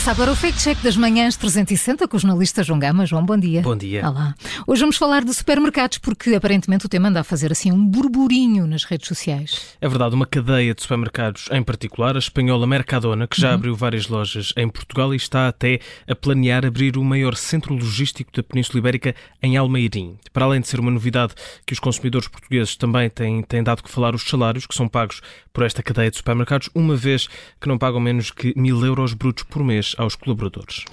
Começa agora o Fact Check das Manhãs 360 com o jornalista João Gama. João, bom dia. Bom dia. Olá. Hoje vamos falar de supermercados porque aparentemente o tema anda a fazer assim um burburinho nas redes sociais. É verdade, uma cadeia de supermercados em particular, a espanhola Mercadona, que já uhum. abriu várias lojas em Portugal e está até a planear abrir o maior centro logístico da Península Ibérica em Almeirim. Para além de ser uma novidade que os consumidores portugueses também têm, têm dado que falar os salários que são pagos por esta cadeia de supermercados, uma vez que não pagam menos que mil euros brutos por mês aos colaboradores.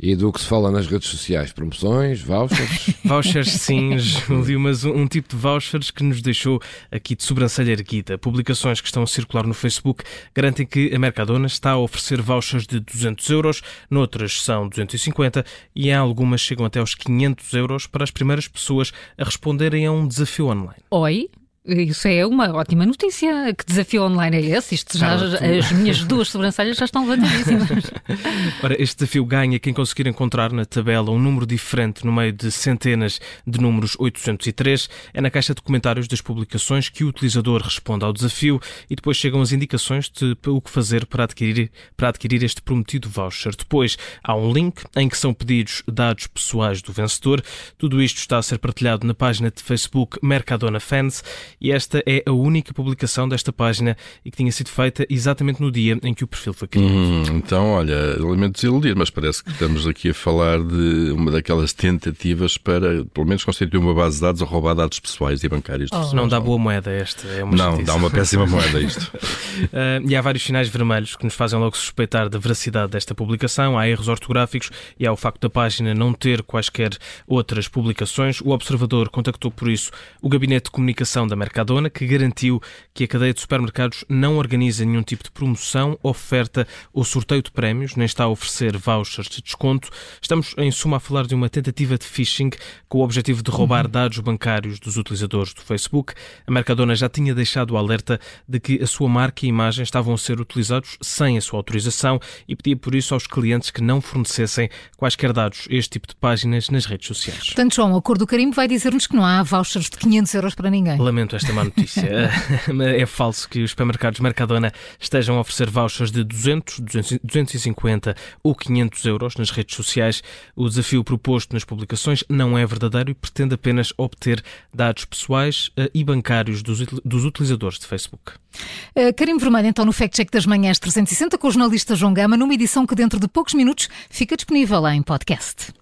E do que se fala nas redes sociais? Promoções, vouchers? vouchers, sim, Júlio, mas um tipo de vouchers que nos deixou aqui de sobrancelha erguida. Publicações que estão a circular no Facebook garantem que a Mercadona está a oferecer vouchers de 200 euros, noutras são 250 e em algumas chegam até aos 500 euros para as primeiras pessoas a responderem a um desafio online. Oi? Isso é uma ótima notícia. Que desafio online é esse? Isto já, as minhas duas sobrancelhas já estão levantadíssimas. Ora, este desafio ganha quem conseguir encontrar na tabela um número diferente no meio de centenas de números 803. É na caixa de comentários das publicações que o utilizador responde ao desafio e depois chegam as indicações de o que fazer para adquirir, para adquirir este prometido voucher. Depois há um link em que são pedidos dados pessoais do vencedor. Tudo isto está a ser partilhado na página de Facebook Mercadona Fans e esta é a única publicação desta página e que tinha sido feita exatamente no dia em que o perfil foi criado. Hum, então, olha, elementos iludidos, mas parece que estamos aqui a falar de uma daquelas tentativas para, pelo menos, constituir uma base de dados ou roubar dados pessoais e bancários. Oh. Não dá boa moeda esta, é uma Não, dá uma péssima moeda isto. uh, e há vários sinais vermelhos que nos fazem logo suspeitar da veracidade desta publicação. Há erros ortográficos e há o facto da página não ter quaisquer outras publicações. O observador contactou por isso o Gabinete de Comunicação da Mercadona, que garantiu que a cadeia de supermercados não organiza nenhum tipo de promoção, oferta ou sorteio de prémios, nem está a oferecer vouchers de desconto. Estamos, em suma, a falar de uma tentativa de phishing com o objetivo de roubar uhum. dados bancários dos utilizadores do Facebook. A Mercadona já tinha deixado o alerta de que a sua marca e imagem estavam a ser utilizados sem a sua autorização e pedia por isso aos clientes que não fornecessem quaisquer dados a este tipo de páginas nas redes sociais. Portanto, João, o Acordo do Carimbo vai dizer-nos que não há vouchers de 500 euros para ninguém. Lamento esta má notícia. é falso que os supermercados Mercadona estejam a oferecer vouchers de 200, 250 ou 500 euros nas redes sociais. O desafio proposto nas publicações não é verdadeiro e pretende apenas obter dados pessoais eh, e bancários dos, dos utilizadores de Facebook. Uh, Karim Vermelho, então, no Fact Check das Manhãs 360, com o jornalista João Gama, numa edição que dentro de poucos minutos fica disponível em podcast.